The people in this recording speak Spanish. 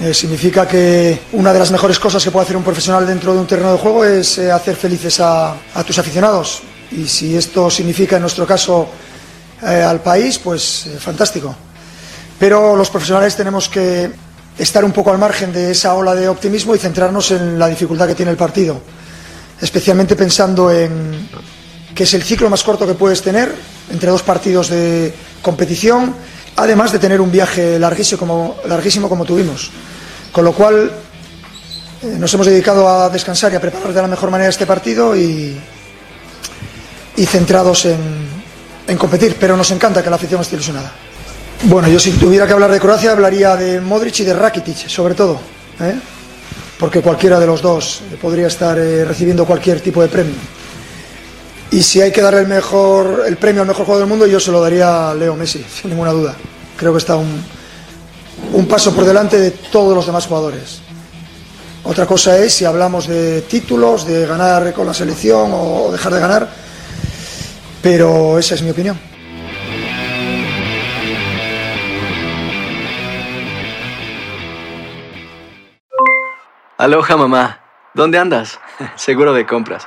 Eh, significa que una de las mejores cosas que puede hacer un profesional dentro de un terreno de juego es eh, hacer felices a, tus aficionados. Y si esto significa, en nuestro caso, eh, al país, pues fantástico. Pero los profesionales tenemos que estar un poco al margen de esa ola de optimismo y centrarnos en la dificultad que tiene el partido. Especialmente pensando en que es el ciclo más corto que puedes tener entre dos partidos de competición, además de tener un viaje larguísimo como, tuvimos. Con lo cual eh, nos hemos dedicado a descansar y a preparar de la mejor manera este partido y, centrados en, competir, pero nos encanta que la afición esté ilusionada. Bueno, yo si tuviera que hablar de Croacia hablaría de Modric y de Rakitic, sobre todo, ¿eh? porque cualquiera de los dos podría estar eh, recibiendo cualquier tipo de premio. Y si hay que darle el mejor el premio al mejor jugador del mundo, yo se lo daría a Leo Messi, sin ninguna duda. Creo que está un, un paso por delante de todos los demás jugadores. Otra cosa es si hablamos de títulos, de ganar con la selección o dejar de ganar, pero esa es mi opinión. Aloha mamá, ¿dónde andas? Seguro de compras.